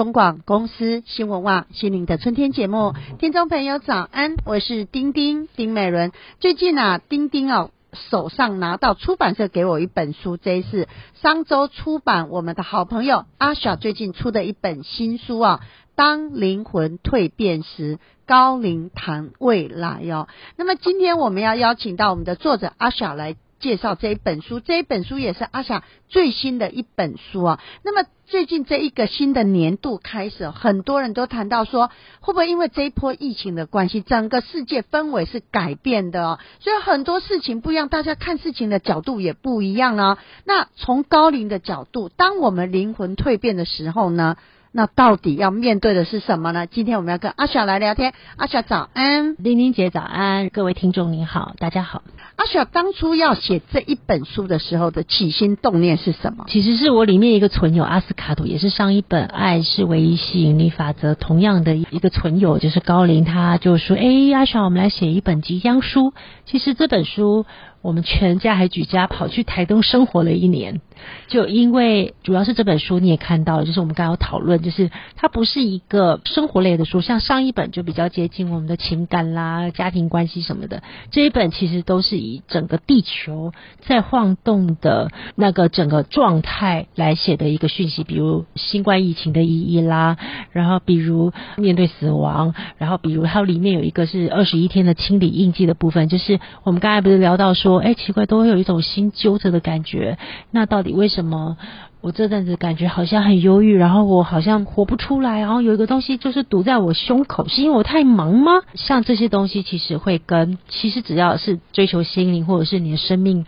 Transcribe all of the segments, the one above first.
中广公司新闻网心灵的春天节目，听众朋友早安，我是丁丁丁美伦。最近啊，丁丁哦手上拿到出版社给我一本书，这一次商周出版我们的好朋友阿小最近出的一本新书啊，当灵魂蜕变时，高龄谈未来哦。那么今天我们要邀请到我们的作者阿小来。介绍这一本书，这一本书也是阿霞最新的一本书啊。那么最近这一个新的年度开始，很多人都谈到说，会不会因为这一波疫情的关系，整个世界氛围是改变的哦，所以很多事情不一样，大家看事情的角度也不一样啊。那从高龄的角度，当我们灵魂蜕变的时候呢？那到底要面对的是什么呢？今天我们要跟阿雪来聊天。阿雪早安，玲玲姐早安，各位听众您好，大家好。阿雪当初要写这一本书的时候的起心动念是什么？其实是我里面一个存友阿斯卡图，也是上一本《爱是唯一吸引力法则》同样的一个存友，就是高林，他就说：“哎，阿雪，我们来写一本即将书。”其实这本书。我们全家还举家跑去台东生活了一年，就因为主要是这本书你也看到了，就是我们刚刚讨论，就是它不是一个生活类的书，像上一本就比较接近我们的情感啦、家庭关系什么的，这一本其实都是以整个地球在晃动的那个整个状态来写的一个讯息，比如新冠疫情的意义啦，然后比如面对死亡，然后比如还有里面有一个是二十一天的清理印记的部分，就是我们刚才不是聊到说。说哎，奇怪，都会有一种心揪着的感觉。那到底为什么我这阵子感觉好像很忧郁，然后我好像活不出来，然后有一个东西就是堵在我胸口，是因为我太忙吗？像这些东西，其实会跟其实只要是追求心灵，或者是你的生命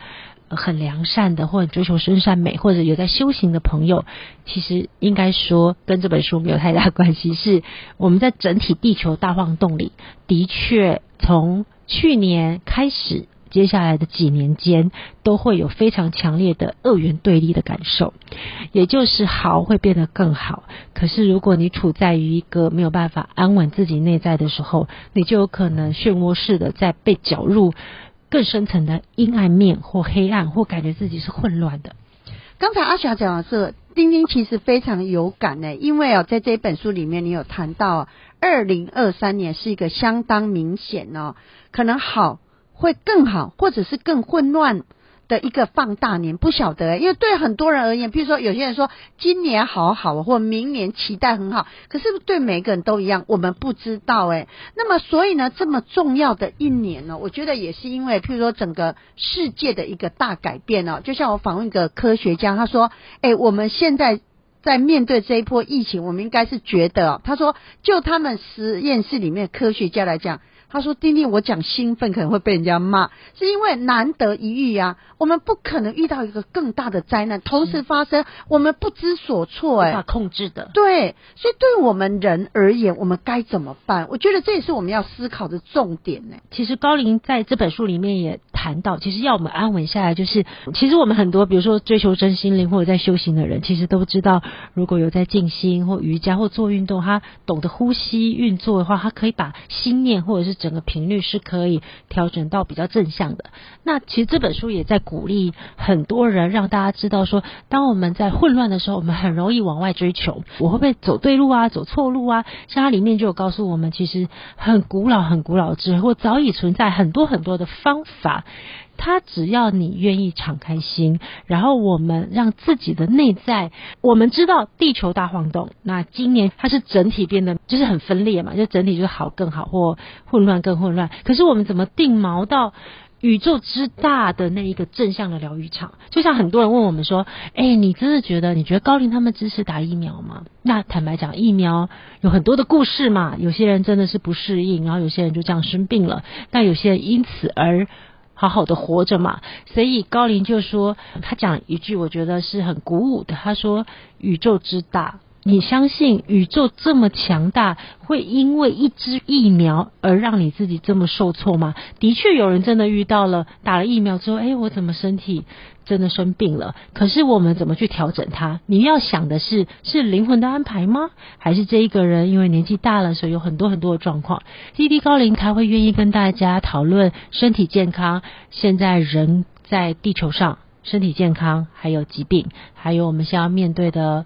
很良善的，或者追求深善美，或者有在修行的朋友，其实应该说跟这本书没有太大关系。是我们在整体地球大晃动里，的确从去年开始。接下来的几年间，都会有非常强烈的二元对立的感受，也就是好会变得更好。可是如果你处在于一个没有办法安稳自己内在的时候，你就有可能漩涡式的在被搅入更深层的阴暗面或黑暗，或感觉自己是混乱的。刚才阿霞讲的是丁丁，其实非常有感呢，因为哦，在这本书里面，你有谈到二零二三年是一个相当明显哦，可能好。会更好，或者是更混乱的一个放大年，不晓得，因为对很多人而言，比如说有些人说今年好好，或明年期待很好，可是对每个人都一样，我们不知道哎。那么所以呢，这么重要的一年呢，我觉得也是因为，譬如说整个世界的一个大改变哦。就像我访问一个科学家，他说：“哎，我们现在在面对这一波疫情，我们应该是觉得，他说就他们实验室里面科学家来讲。”他说：“丁丁，我讲兴奋可能会被人家骂，是因为难得一遇呀。我们不可能遇到一个更大的灾难同时发生，我们不知所措，哎，无法控制的。对，所以对我们人而言，我们该怎么办？我觉得这也是我们要思考的重点呢。其实高龄在这本书里面也谈到，其实要我们安稳下来，就是其实我们很多，比如说追求真心灵或者在修行的人，其实都知道，如果有在静心或瑜伽或做运动，他懂得呼吸运作的话，他可以把心念或者是整个频率是可以调整到比较正向的。那其实这本书也在鼓励很多人，让大家知道说，当我们在混乱的时候，我们很容易往外追求，我会不会走对路啊，走错路啊？像它里面就有告诉我们，其实很古老、很古老之，或早已存在很多很多的方法。他只要你愿意敞开心，然后我们让自己的内在，我们知道地球大晃动，那今年它是整体变得就是很分裂嘛，就整体就是好更好或混乱更混乱。可是我们怎么定锚到宇宙之大的那一个正向的疗愈场？就像很多人问我们说：“哎，你真的觉得你觉得高龄他们支持打疫苗吗？”那坦白讲，疫苗有很多的故事嘛，有些人真的是不适应，然后有些人就这样生病了，但有些人因此而。好好的活着嘛，所以高林就说，他讲一句我觉得是很鼓舞的，他说：“宇宙之大，你相信宇宙这么强大，会因为一支疫苗而让你自己这么受挫吗？”的确，有人真的遇到了打了疫苗之后，哎，我怎么身体？真的生病了，可是我们怎么去调整它？你要想的是，是灵魂的安排吗？还是这一个人因为年纪大了，所以有很多很多的状况？滴滴高龄他会愿意跟大家讨论身体健康。现在人在地球上，身体健康，还有疾病，还有我们现在要面对的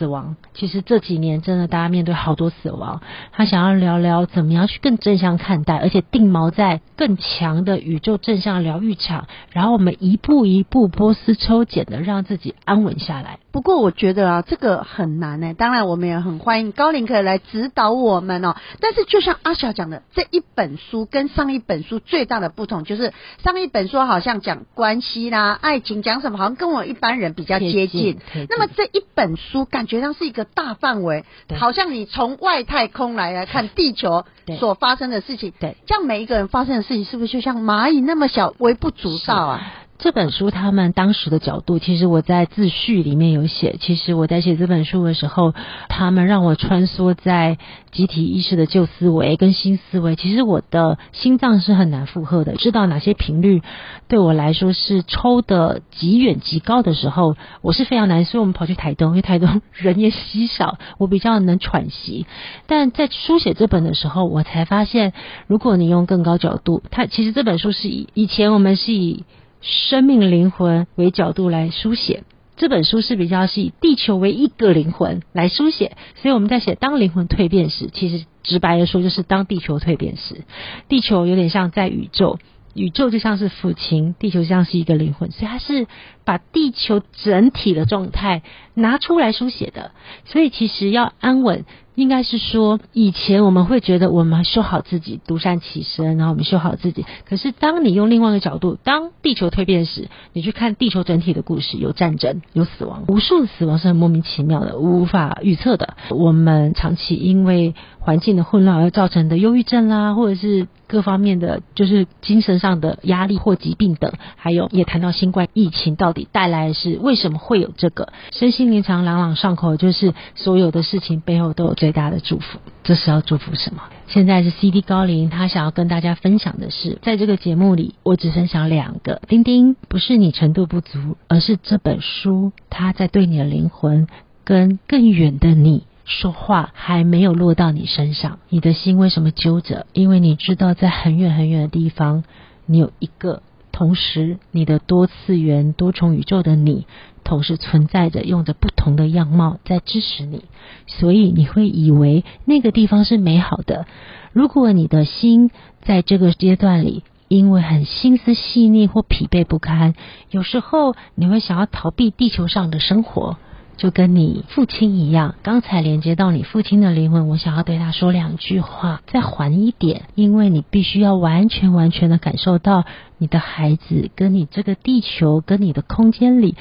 死亡。其实这几年真的大家面对好多死亡，他想要聊聊怎么样去更正向看待，而且定锚在更强的宇宙正向疗愈场，然后我们一步一步波斯抽茧的让自己安稳下来。不过我觉得啊，这个很难呢。当然，我们也很欢迎高龄可以来指导我们哦。但是，就像阿小讲的，这一本书跟上一本书最大的不同，就是上一本书好像讲关系啦、爱情，讲什么好像跟我一般人比较接近。那么这一本书感觉上是一个大范围，好像你从外太空来来看地球所发生的事情。对，这样每一个人发生的事情，是不是就像蚂蚁那么小，微不足道啊？这本书他们当时的角度，其实我在自序里面有写。其实我在写这本书的时候，他们让我穿梭在集体意识的旧思维跟新思维。其实我的心脏是很难负荷的，知道哪些频率对我来说是抽的极远极高的时候，我是非常难。所以我们跑去台东，因为台东 人也稀少，我比较能喘息。但在书写这本的时候，我才发现，如果你用更高角度，它其实这本书是以以前我们是以。生命灵魂为角度来书写这本书是比较是以地球为一个灵魂来书写，所以我们在写当灵魂蜕变时，其实直白的说就是当地球蜕变时，地球有点像在宇宙，宇宙就像是父亲，地球像是一个灵魂，所以它是把地球整体的状态拿出来书写的，所以其实要安稳。应该是说，以前我们会觉得我们修好自己，独善其身，然后我们修好自己。可是，当你用另外一个角度，当地球蜕变时，你去看地球整体的故事，有战争，有死亡，无数的死亡是很莫名其妙的，无法预测的。我们长期因为环境的混乱而造成的忧郁症啦，或者是各方面的就是精神上的压力或疾病等，还有也谈到新冠疫情到底带来的是为什么会有这个身心灵常朗朗上口，就是所有的事情背后都有这最大的祝福。这是要祝福什么？现在是 CD 高龄，他想要跟大家分享的是，在这个节目里，我只分享两个。丁丁不是你程度不足，而是这本书它在对你的灵魂跟更远的你。说话还没有落到你身上，你的心为什么揪着？因为你知道，在很远很远的地方，你有一个同时你的多次元、多重宇宙的你，同时存在着，用着不同的样貌在支持你，所以你会以为那个地方是美好的。如果你的心在这个阶段里，因为很心思细腻或疲惫不堪，有时候你会想要逃避地球上的生活。就跟你父亲一样，刚才连接到你父亲的灵魂，我想要对他说两句话，再缓一点，因为你必须要完全完全的感受到你的孩子跟你这个地球跟你的空间里，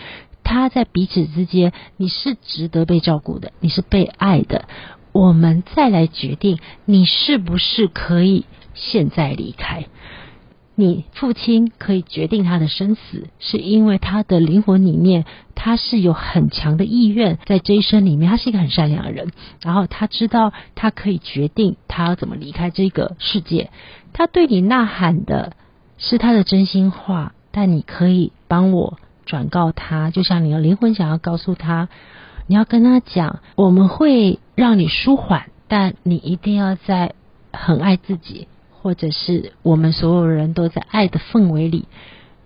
他在彼此之间，你是值得被照顾的，你是被爱的。我们再来决定，你是不是可以现在离开。你父亲可以决定他的生死，是因为他的灵魂里面，他是有很强的意愿，在这一生里面，他是一个很善良的人。然后他知道他可以决定他要怎么离开这个世界。他对你呐喊的是他的真心话，但你可以帮我转告他，就像你的灵魂想要告诉他，你要跟他讲，我们会让你舒缓，但你一定要在很爱自己。或者是我们所有人都在爱的氛围里，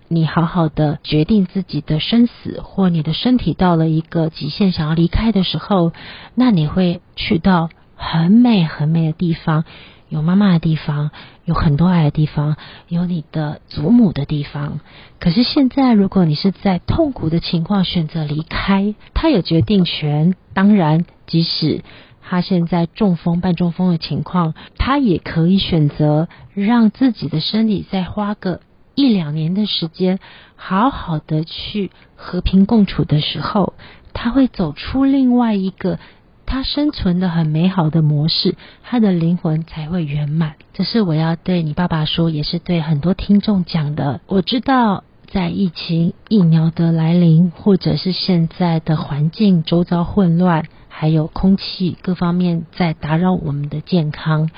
你好好的决定自己的生死，或你的身体到了一个极限想要离开的时候，那你会去到很美很美的地方，有妈妈的地方，有很多爱的地方，有你的祖母的地方。可是现在，如果你是在痛苦的情况选择离开，他有决定权。当然，即使。他现在中风、半中风的情况，他也可以选择让自己的身体再花个一两年的时间，好好的去和平共处的时候，他会走出另外一个他生存的很美好的模式，他的灵魂才会圆满。这是我要对你爸爸说，也是对很多听众讲的。我知道，在疫情、疫苗的来临，或者是现在的环境周遭混乱。还有空气各方面在打扰我们的健康，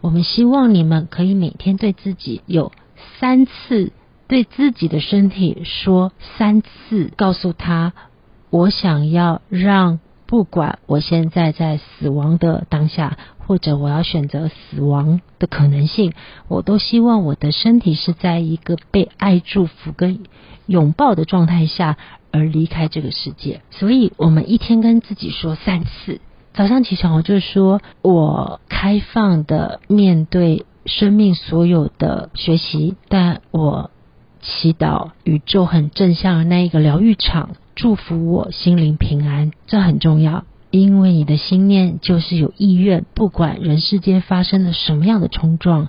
我们希望你们可以每天对自己有三次对自己的身体说三次，告诉他我想要让不管我现在在死亡的当下，或者我要选择死亡的可能性，我都希望我的身体是在一个被爱、祝福跟拥抱的状态下。而离开这个世界。所以，我们一天跟自己说三次：早上起床，我就说我开放的面对生命所有的学习，但我祈祷宇宙很正向的那一个疗愈场，祝福我心灵平安，这很重要。因为你的心念就是有意愿，不管人世间发生了什么样的冲撞，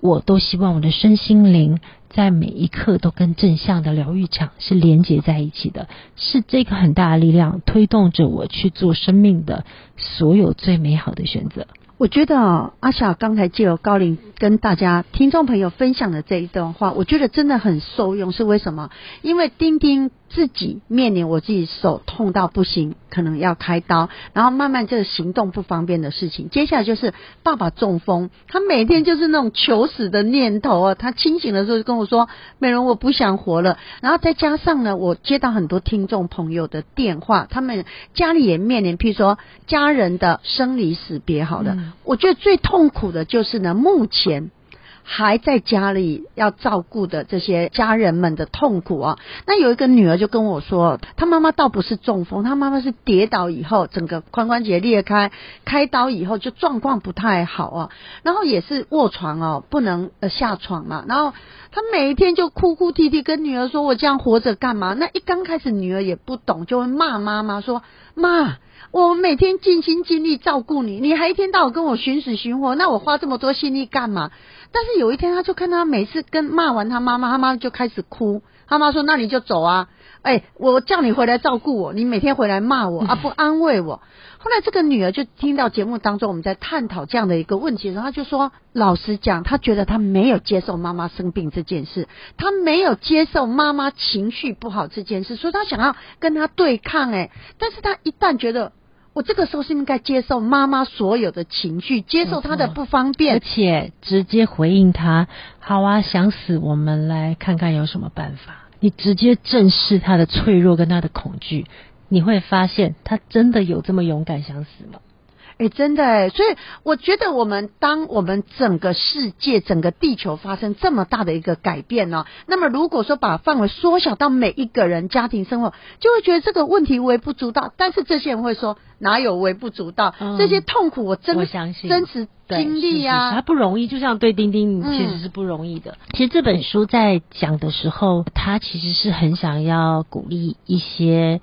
我都希望我的身心灵在每一刻都跟正向的疗愈场是连接在一起的，是这个很大的力量推动着我去做生命的所有最美好的选择。我觉得，阿小刚才借由高龄跟大家听众朋友分享的这一段话，我觉得真的很受用。是为什么？因为丁丁自己面临我自己手痛到不行，可能要开刀，然后慢慢这个行动不方便的事情。接下来就是爸爸中风，他每天就是那种求死的念头啊。他清醒的时候就跟我说：“美容，我不想活了。”然后再加上呢，我接到很多听众朋友的电话，他们家里也面临，譬如说家人的生离死别，好了。我觉得最痛苦的就是呢，目前还在家里要照顾的这些家人们的痛苦啊。那有一个女儿就跟我说，她妈妈倒不是中风，她妈妈是跌倒以后，整个髋关节裂开，开刀以后就状况不太好啊。然后也是卧床哦，不能呃下床嘛。然后她每一天就哭哭啼啼跟女儿说：“我这样活着干嘛？”那一刚开始女儿也不懂，就会骂妈妈说：“妈。”我每天尽心尽力照顾你，你还一天到晚跟我寻死寻活，那我花这么多心力干嘛？但是有一天，他就看他每次跟骂完他妈妈，他妈就开始哭。他妈说：“那你就走啊！哎，我叫你回来照顾我，你每天回来骂我 啊，不安慰我。”后来这个女儿就听到节目当中我们在探讨这样的一个问题，然后就说：“老实讲，她觉得她没有接受妈妈生病这件事，她没有接受妈妈情绪不好这件事，所以她想要跟她对抗。哎，但是她一旦觉得……我这个时候是应该接受妈妈所有的情绪，接受她的不方便，而且直接回应她。好啊，想死，我们来看看有什么办法。你直接正视她的脆弱跟她的恐惧，你会发现她真的有这么勇敢想死吗？哎，真的哎，所以我觉得我们当我们整个世界、整个地球发生这么大的一个改变呢，那么如果说把范围缩小到每一个人家庭生活，就会觉得这个问题微不足道。但是这些人会说，哪有微不足道？这些痛苦我真我相信真实经历啊，他不容易。就像对丁丁其实是不容易的。其实这本书在讲的时候，他其实是很想要鼓励一些。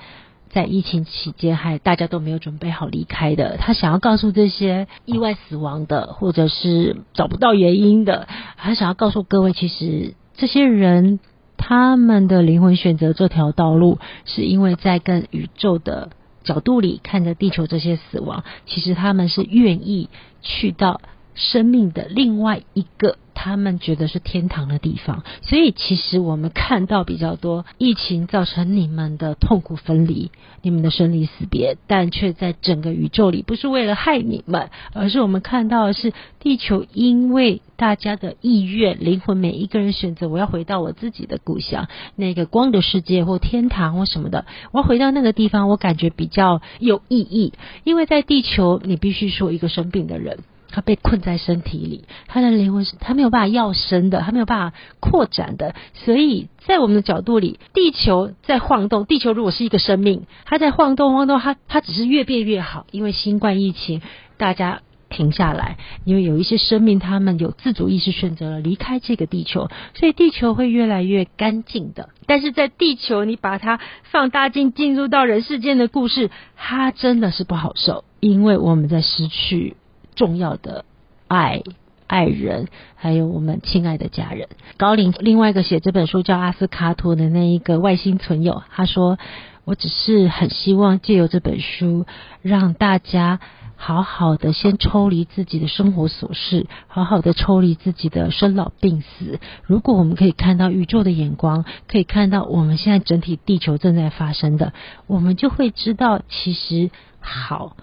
在疫情期间，还大家都没有准备好离开的。他想要告诉这些意外死亡的，或者是找不到原因的，他想要告诉各位，其实这些人他们的灵魂选择这条道路，是因为在跟宇宙的角度里看着地球这些死亡，其实他们是愿意去到生命的另外一个。他们觉得是天堂的地方，所以其实我们看到比较多疫情造成你们的痛苦分离，你们的生离死别，但却在整个宇宙里不是为了害你们，而是我们看到的是地球因为大家的意愿，灵魂每一个人选择我要回到我自己的故乡，那个光的世界或天堂或什么的，我要回到那个地方，我感觉比较有意义，因为在地球你必须说一个生病的人。他被困在身体里，他的灵魂是他没有办法要生的，他没有办法扩展的。所以在我们的角度里，地球在晃动。地球如果是一个生命，它在晃动晃动，它它只是越变越好。因为新冠疫情，大家停下来，因为有一些生命，他们有自主意识选择了离开这个地球，所以地球会越来越干净的。但是在地球，你把它放大镜进入到人世间的故事，它真的是不好受，因为我们在失去。重要的爱、爱人，还有我们亲爱的家人。高龄另外一个写这本书叫阿斯卡托的那一个外星存友，他说：“我只是很希望借由这本书，让大家好好的先抽离自己的生活琐事，好好的抽离自己的生老病死。如果我们可以看到宇宙的眼光，可以看到我们现在整体地球正在发生的，我们就会知道，其实好。”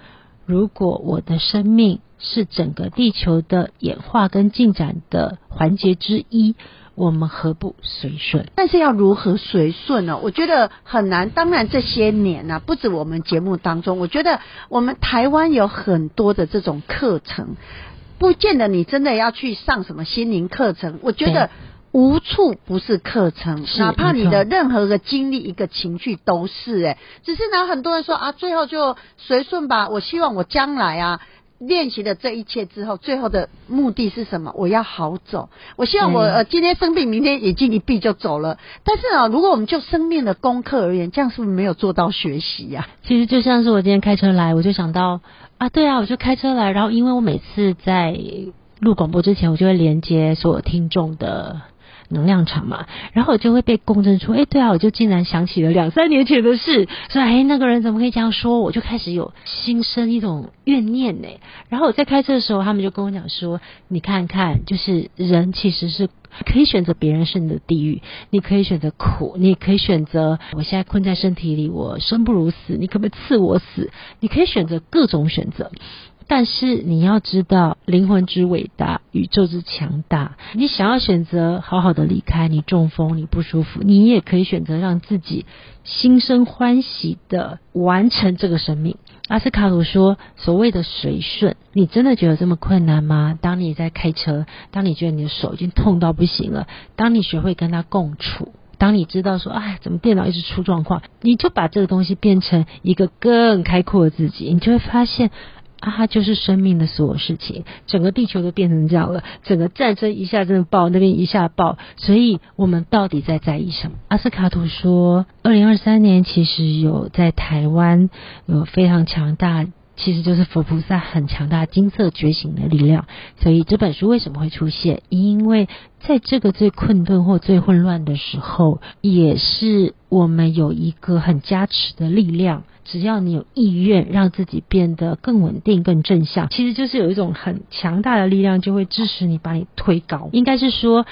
如果我的生命是整个地球的演化跟进展的环节之一，我们何不随顺？但是要如何随顺呢？我觉得很难。当然这些年呢，不止我们节目当中，我觉得我们台湾有很多的这种课程，不见得你真的要去上什么心灵课程。我觉得。无处不是课程，是哪怕你的任何个经历、一个情绪都是哎、只是呢，很多人说啊，最后就随顺吧。我希望我将来啊。练习了这一切之后，最后的目的是什么？我要好走。我希望我对呃今天生病，明天眼睛一闭就走了。但是啊，如果我们就生命的功课而言，这样是不是没有做到学习呀、其实就像是我今天开车来，我就想到啊，对啊，我就开车来，然后因为我每次在录广播之前，我就会连接所有听众的。能量场嘛，然后我就会被共振出，哎，对啊，我就竟然想起了两三年前的事，说，哎，那个人怎么可以这样说？我就开始有心生一种怨念呢。然后我在开车的时候，他们就跟我讲说，你看看，就是人其实是可以选择别人是你的地狱，你可以选择苦，你可以选择我现在困在身体里，我生不如死，你可不可以赐我死？你可以选择各种选择。但是你要知道，灵魂之伟大，宇宙之强大。你想要选择好好的离开，你中风，你不舒服，你也可以选择让自己心生欢喜的完成这个生命。阿斯卡鲁说：“所谓的随顺，你真的觉得这么困难吗？当你在开车，当你觉得你的手已经痛到不行了，当你学会跟他共处。”当你知道说，哎，怎么电脑一直出状况，你就把这个东西变成一个更开阔的自己，你就会发现，啊，它就是生命的所有事情，整个地球都变成这样了，整个战争一下真的爆，那边一下爆，所以我们到底在在意什么？阿斯卡图说，二零二三年其实有在台湾有非常强大。其实就是佛菩萨很强大金色觉醒的力量，所以这本书为什么会出现？因为在这个最困顿或最混乱的时候，也是我们有一个很加持的力量。只要你有意愿让自己变得更稳定、更正向，其实就是有一种很强大的力量，就会支持你，把你推高。应该是说，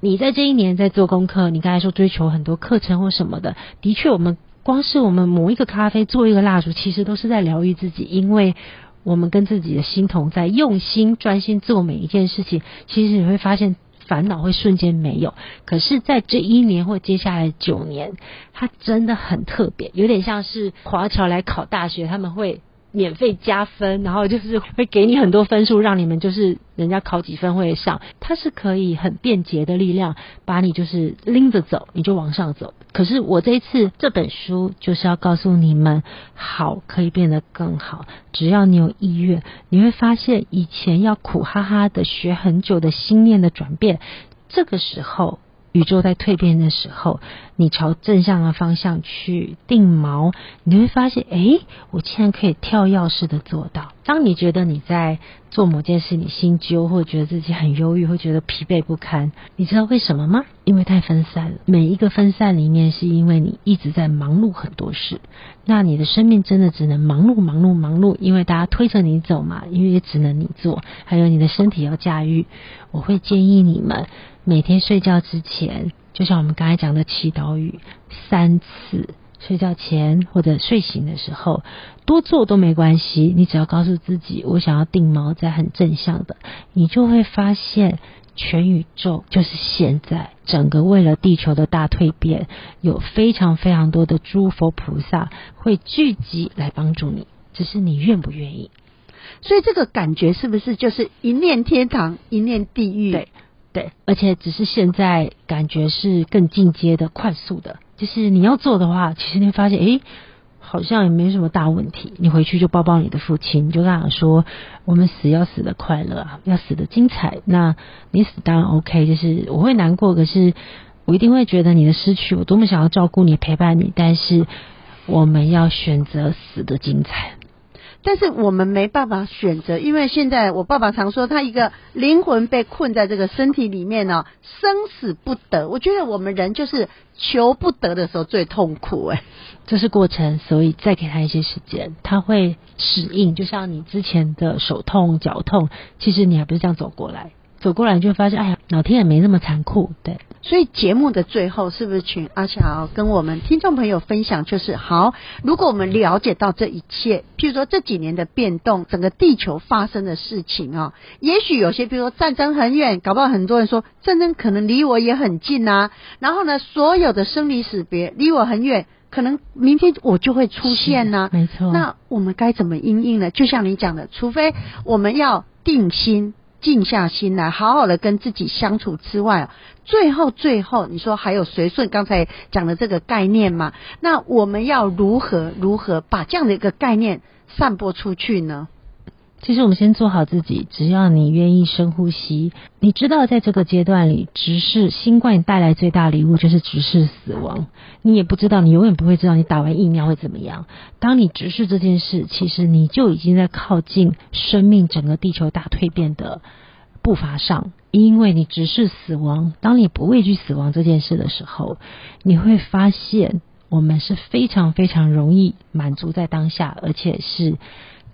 你在这一年在做功课，你刚才说追求很多课程或什么的，的确，我们光是我们磨一个咖啡、做一个蜡烛，其实都是在疗愈自己，因为我们跟自己的心同在，用心专心做每一件事情，其实你会发现。烦恼会瞬间没有，可是，在这一年或接下来九年，它真的很特别，有点像是华侨来考大学，他们会免费加分，然后就是会给你很多分数，让你们就是人家考几分会上。它是可以很便捷的力量，把你就是拎着走，你就往上走。可是我这一次这本书就是要告诉你们，好可以变得更好，只要你有意愿，你会发现以前要苦哈哈的学很久的心念的转变，这个时候。宇宙在蜕变的时候，你朝正向的方向去定锚，你会发现，哎，我竟然可以跳跃式的做到。当你觉得你在做某件事，你心揪，或者觉得自己很忧郁，会觉得疲惫不堪，你知道为什么吗？因为太分散了。每一个分散里面，是因为你一直在忙碌很多事。那你的生命真的只能忙碌、忙碌、忙碌，因为大家推着你走嘛，因为也只能你做，还有你的身体要驾驭。我会建议你们每天睡觉之前，就像我们刚才讲的祈祷语三次。睡觉前或者睡醒的时候，多做都没关系。你只要告诉自己，我想要定锚在很正向的，你就会发现全宇宙就是现在整个为了地球的大蜕变，有非常非常多的诸佛菩萨会聚集来帮助你，只是你愿不愿意。所以这个感觉是不是就是一念天堂，一念地狱？对对，而且只是现在感觉是更进阶的、快速的。就是你要做的话，其实你会发现，诶，好像也没什么大问题。你回去就抱抱你的父亲，你就跟他说：“我们死要死的快乐啊，要死的精彩。”那你死当然 OK，就是我会难过，可是我一定会觉得你的失去，我多么想要照顾你、陪伴你，但是我们要选择死的精彩。但是我们没办法选择，因为现在我爸爸常说，他一个灵魂被困在这个身体里面呢、生死不得。我觉得我们人就是求不得的时候最痛苦、哎，这是过程，所以再给他一些时间，他会适应。就像你之前的手痛、脚痛，其实你还不是这样走过来，走过来就会发现，哎呀，老天也没那么残酷，对。所以节目的最后，是不是请阿乔跟我们听众朋友分享？就是好，如果我们了解到这一切，譬如说这几年的变动，整个地球发生的事情啊、也许有些，比如说战争很远，搞不好很多人说战争可能离我也很近呐、然后呢，所有的生离死别离我很远，可能明天我就会出现呐、是没错。那我们该怎么应应呢？就像你讲的，除非我们要定心静下心来，好好的跟自己相处之外，最后最后你说还有随顺刚才讲的这个概念嘛？那我们要如何如何把这样的一个概念散播出去呢？其实我们先做好自己，只要你愿意深呼吸，你知道在这个阶段里，直视新冠带来最大礼物就是直视死亡。你也不知道，你永远不会知道你打完疫苗会怎么样。当你直视这件事，其实你就已经在靠近生命整个地球大蜕变的步伐上，因为你直视死亡。当你不畏惧死亡这件事的时候，你会发现我们是非常非常容易满足在当下，而且是。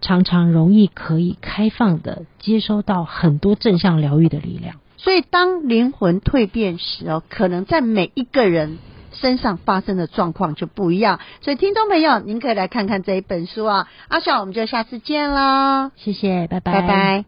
常常容易可以开放的接收到很多正向疗愈的力量，所以当灵魂蜕变时哦，可能在每一个人身上发生的状况就不一样。所以听众朋友，您可以来看看这一本书啊。阿小，我们就下次见喽，谢谢，拜拜，拜拜。